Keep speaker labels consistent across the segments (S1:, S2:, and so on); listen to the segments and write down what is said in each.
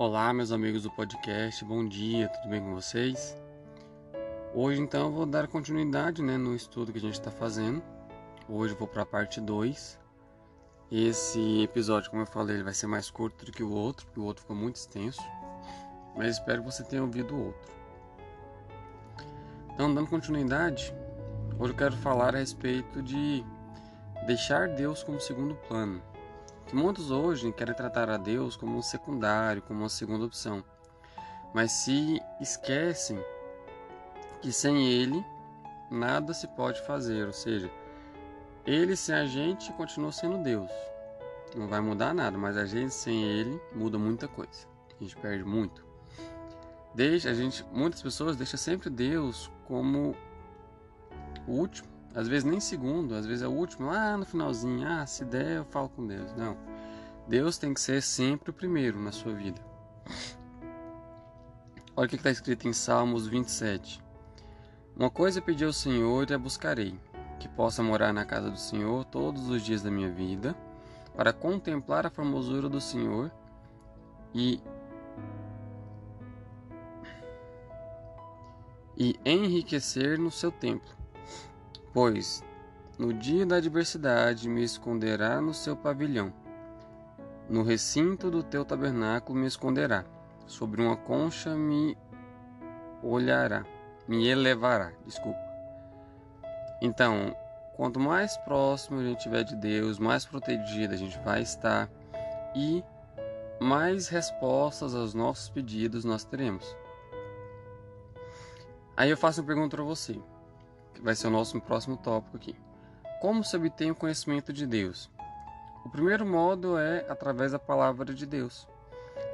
S1: Olá, meus amigos do podcast, bom dia, tudo bem com vocês? Hoje, então, eu vou dar continuidade né, no estudo que a gente está fazendo. Hoje eu vou para a parte 2. Esse episódio, como eu falei, ele vai ser mais curto do que o outro, porque o outro ficou muito extenso. Mas espero que você tenha ouvido o outro. Então, dando continuidade, hoje eu quero falar a respeito de deixar Deus como segundo plano que muitos hoje querem tratar a Deus como um secundário, como uma segunda opção, mas se esquecem que sem Ele nada se pode fazer, ou seja, Ele sem a gente continua sendo Deus. Não vai mudar nada, mas a gente sem Ele muda muita coisa. A gente perde muito. Deixa a gente, muitas pessoas deixam sempre Deus como o último às vezes nem segundo, às vezes é o último, lá no finalzinho, ah, se der eu falo com Deus. Não. Deus tem que ser sempre o primeiro na sua vida. Olha o que está escrito em Salmos 27. Uma coisa pedi ao Senhor e a buscarei, que possa morar na casa do Senhor todos os dias da minha vida, para contemplar a formosura do Senhor e e enriquecer no seu templo. Pois no dia da adversidade me esconderá no seu pavilhão. No recinto do teu tabernáculo me esconderá. Sobre uma concha me olhará, me elevará. Desculpa. Então, quanto mais próximo a gente estiver de Deus, mais protegido a gente vai estar e mais respostas aos nossos pedidos nós teremos. Aí eu faço uma pergunta para você vai ser o nosso próximo tópico aqui. Como se obtém o conhecimento de Deus? O primeiro modo é através da palavra de Deus.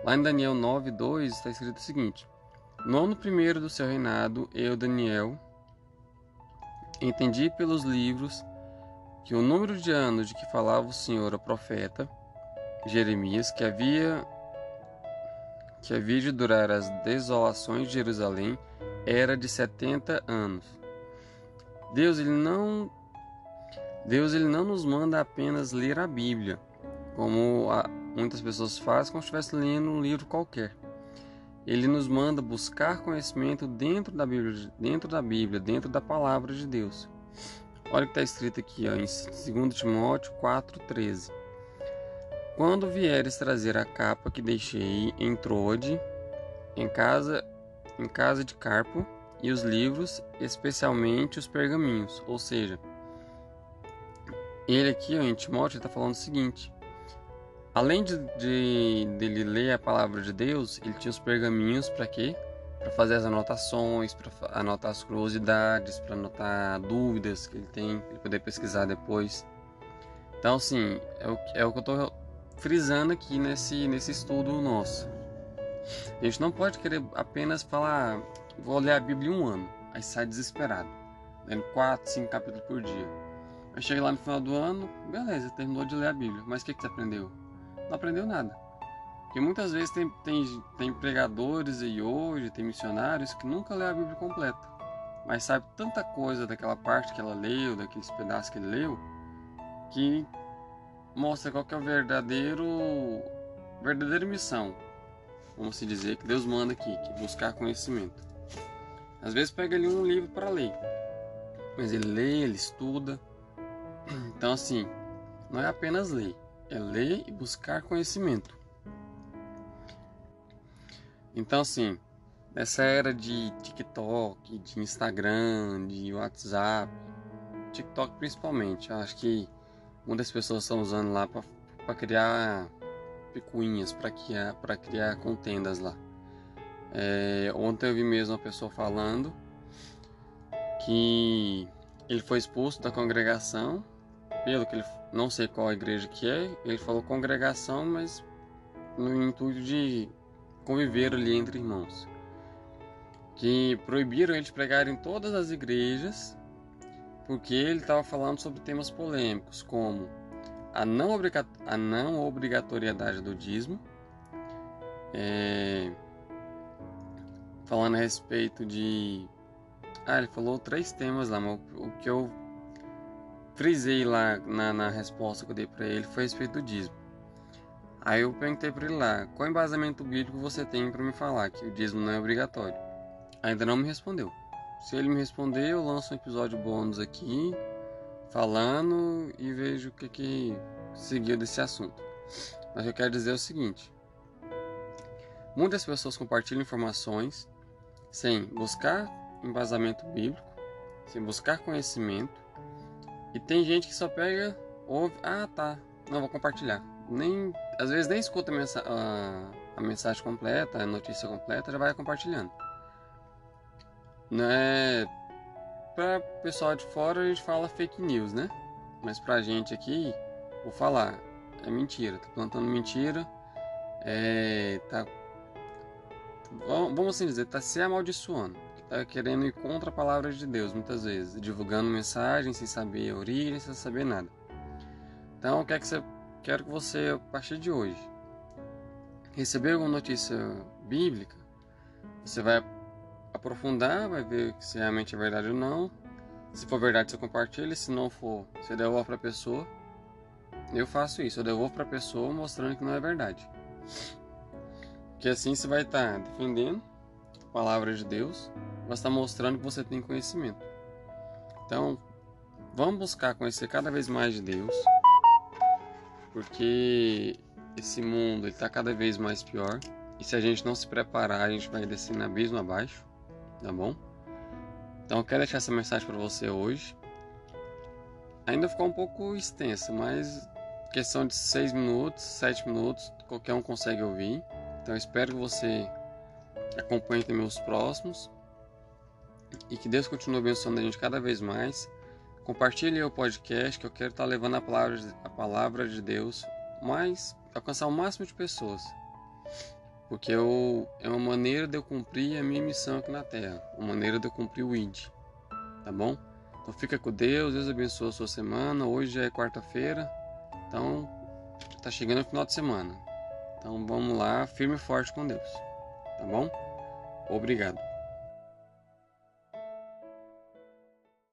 S1: Lá em Daniel 9:2 está escrito o seguinte: No ano primeiro do seu reinado, eu, Daniel, entendi pelos livros que o número de anos de que falava o Senhor ao profeta Jeremias, que havia que havia de durar as desolações de Jerusalém, era de setenta anos. Deus ele não Deus ele não nos manda apenas ler a Bíblia, como muitas pessoas fazem como se estivesse lendo um livro qualquer. Ele nos manda buscar conhecimento dentro da Bíblia, dentro da Bíblia, dentro da palavra de Deus. Olha o que está escrito aqui ó, em 2 Timóteo 4,13. Quando vieres trazer a capa que deixei em Trode, em casa, em casa de Carpo, e os livros, especialmente os pergaminhos. Ou seja, ele aqui, ó, em Timóteo, está falando o seguinte: além de, de dele ler a palavra de Deus, ele tinha os pergaminhos para quê? Para fazer as anotações, para anotar as curiosidades, para anotar dúvidas que ele tem, para poder pesquisar depois. Então, assim, é o, é o que eu estou frisando aqui nesse, nesse estudo nosso. A gente não pode querer apenas falar, vou ler a Bíblia um ano, aí sai desesperado, lendo 4, 5 capítulos por dia. Aí chega lá no final do ano, beleza, terminou de ler a Bíblia, mas o que, que você aprendeu? Não aprendeu nada. Porque muitas vezes tem, tem, tem pregadores aí hoje, tem missionários que nunca lê a Bíblia completa, mas sabe tanta coisa daquela parte que ela leu, daqueles pedaços que ele leu, que mostra qual que é o verdadeiro verdadeira missão, vamos se dizer, que Deus manda aqui, que é buscar conhecimento. Às vezes pega ali um livro para ler, mas ele lê, ele estuda. Então assim, não é apenas ler, é ler e buscar conhecimento. Então assim, nessa era de TikTok, de Instagram, de WhatsApp, TikTok principalmente, acho que muitas pessoas estão usando lá para criar picuinhas, para criar, criar contendas lá. É, ontem eu vi mesmo uma pessoa falando que ele foi expulso da congregação, pelo que ele não sei qual igreja que é, ele falou congregação, mas no intuito de conviver ali entre irmãos. Que proibiram ele de pregar em todas as igrejas, porque ele estava falando sobre temas polêmicos, como a não, obrigatoriedade do dízimo, é, falando a respeito de. Ah, ele falou três temas lá, mas o que eu frisei lá na, na resposta que eu dei para ele foi a respeito do dízimo. Aí eu perguntei para ele lá, qual embasamento bíblico você tem para me falar que o dízimo não é obrigatório? Ainda não me respondeu. Se ele me responder, eu lanço um episódio bônus aqui, falando e vejo o que, que seguiu desse assunto. Mas eu quero dizer é o seguinte: muitas pessoas compartilham informações sem buscar embasamento bíblico, sem buscar conhecimento, e tem gente que só pega, ouve, ah tá, não vou compartilhar. Nem, às vezes nem escuta a, mensa a, a mensagem completa, a notícia completa, já vai compartilhando. Não é para pessoal de fora a gente fala fake news, né? Mas pra gente aqui, vou falar, é mentira, tá plantando mentira, é, tá, vamos assim dizer, tá se amaldiçoando, tá querendo ir contra a palavra de Deus muitas vezes, divulgando mensagens sem saber a origem, sem saber nada. Então, o que é que você, quero que você, a partir de hoje, receber alguma notícia bíblica, você vai aprofundar, vai ver se realmente é verdade ou não. Se for verdade, você compartilha. Se não for, você devolve para a pessoa. Eu faço isso, eu devolvo para a pessoa mostrando que não é verdade. Que assim você vai estar tá defendendo a palavra de Deus, vai estar mostrando que você tem conhecimento. Então, vamos buscar conhecer cada vez mais de Deus, porque esse mundo está cada vez mais pior. E se a gente não se preparar, a gente vai descer no abismo abaixo tá bom? Então eu quero deixar essa mensagem para você hoje. Ainda ficou um pouco extensa, mas questão de 6 minutos, 7 minutos, qualquer um consegue ouvir. Então espero que você acompanhe também os próximos e que Deus continue abençoando a gente cada vez mais. Compartilhe o podcast que eu quero estar levando a palavra, a palavra de Deus mais alcançar o máximo de pessoas. Porque eu, é uma maneira de eu cumprir a minha missão aqui na Terra. Uma maneira de eu cumprir o ID. Tá bom? Então fica com Deus, Deus abençoe a sua semana. Hoje é quarta-feira. Então tá chegando o final de semana. Então vamos lá, firme e forte com Deus. Tá bom? Obrigado.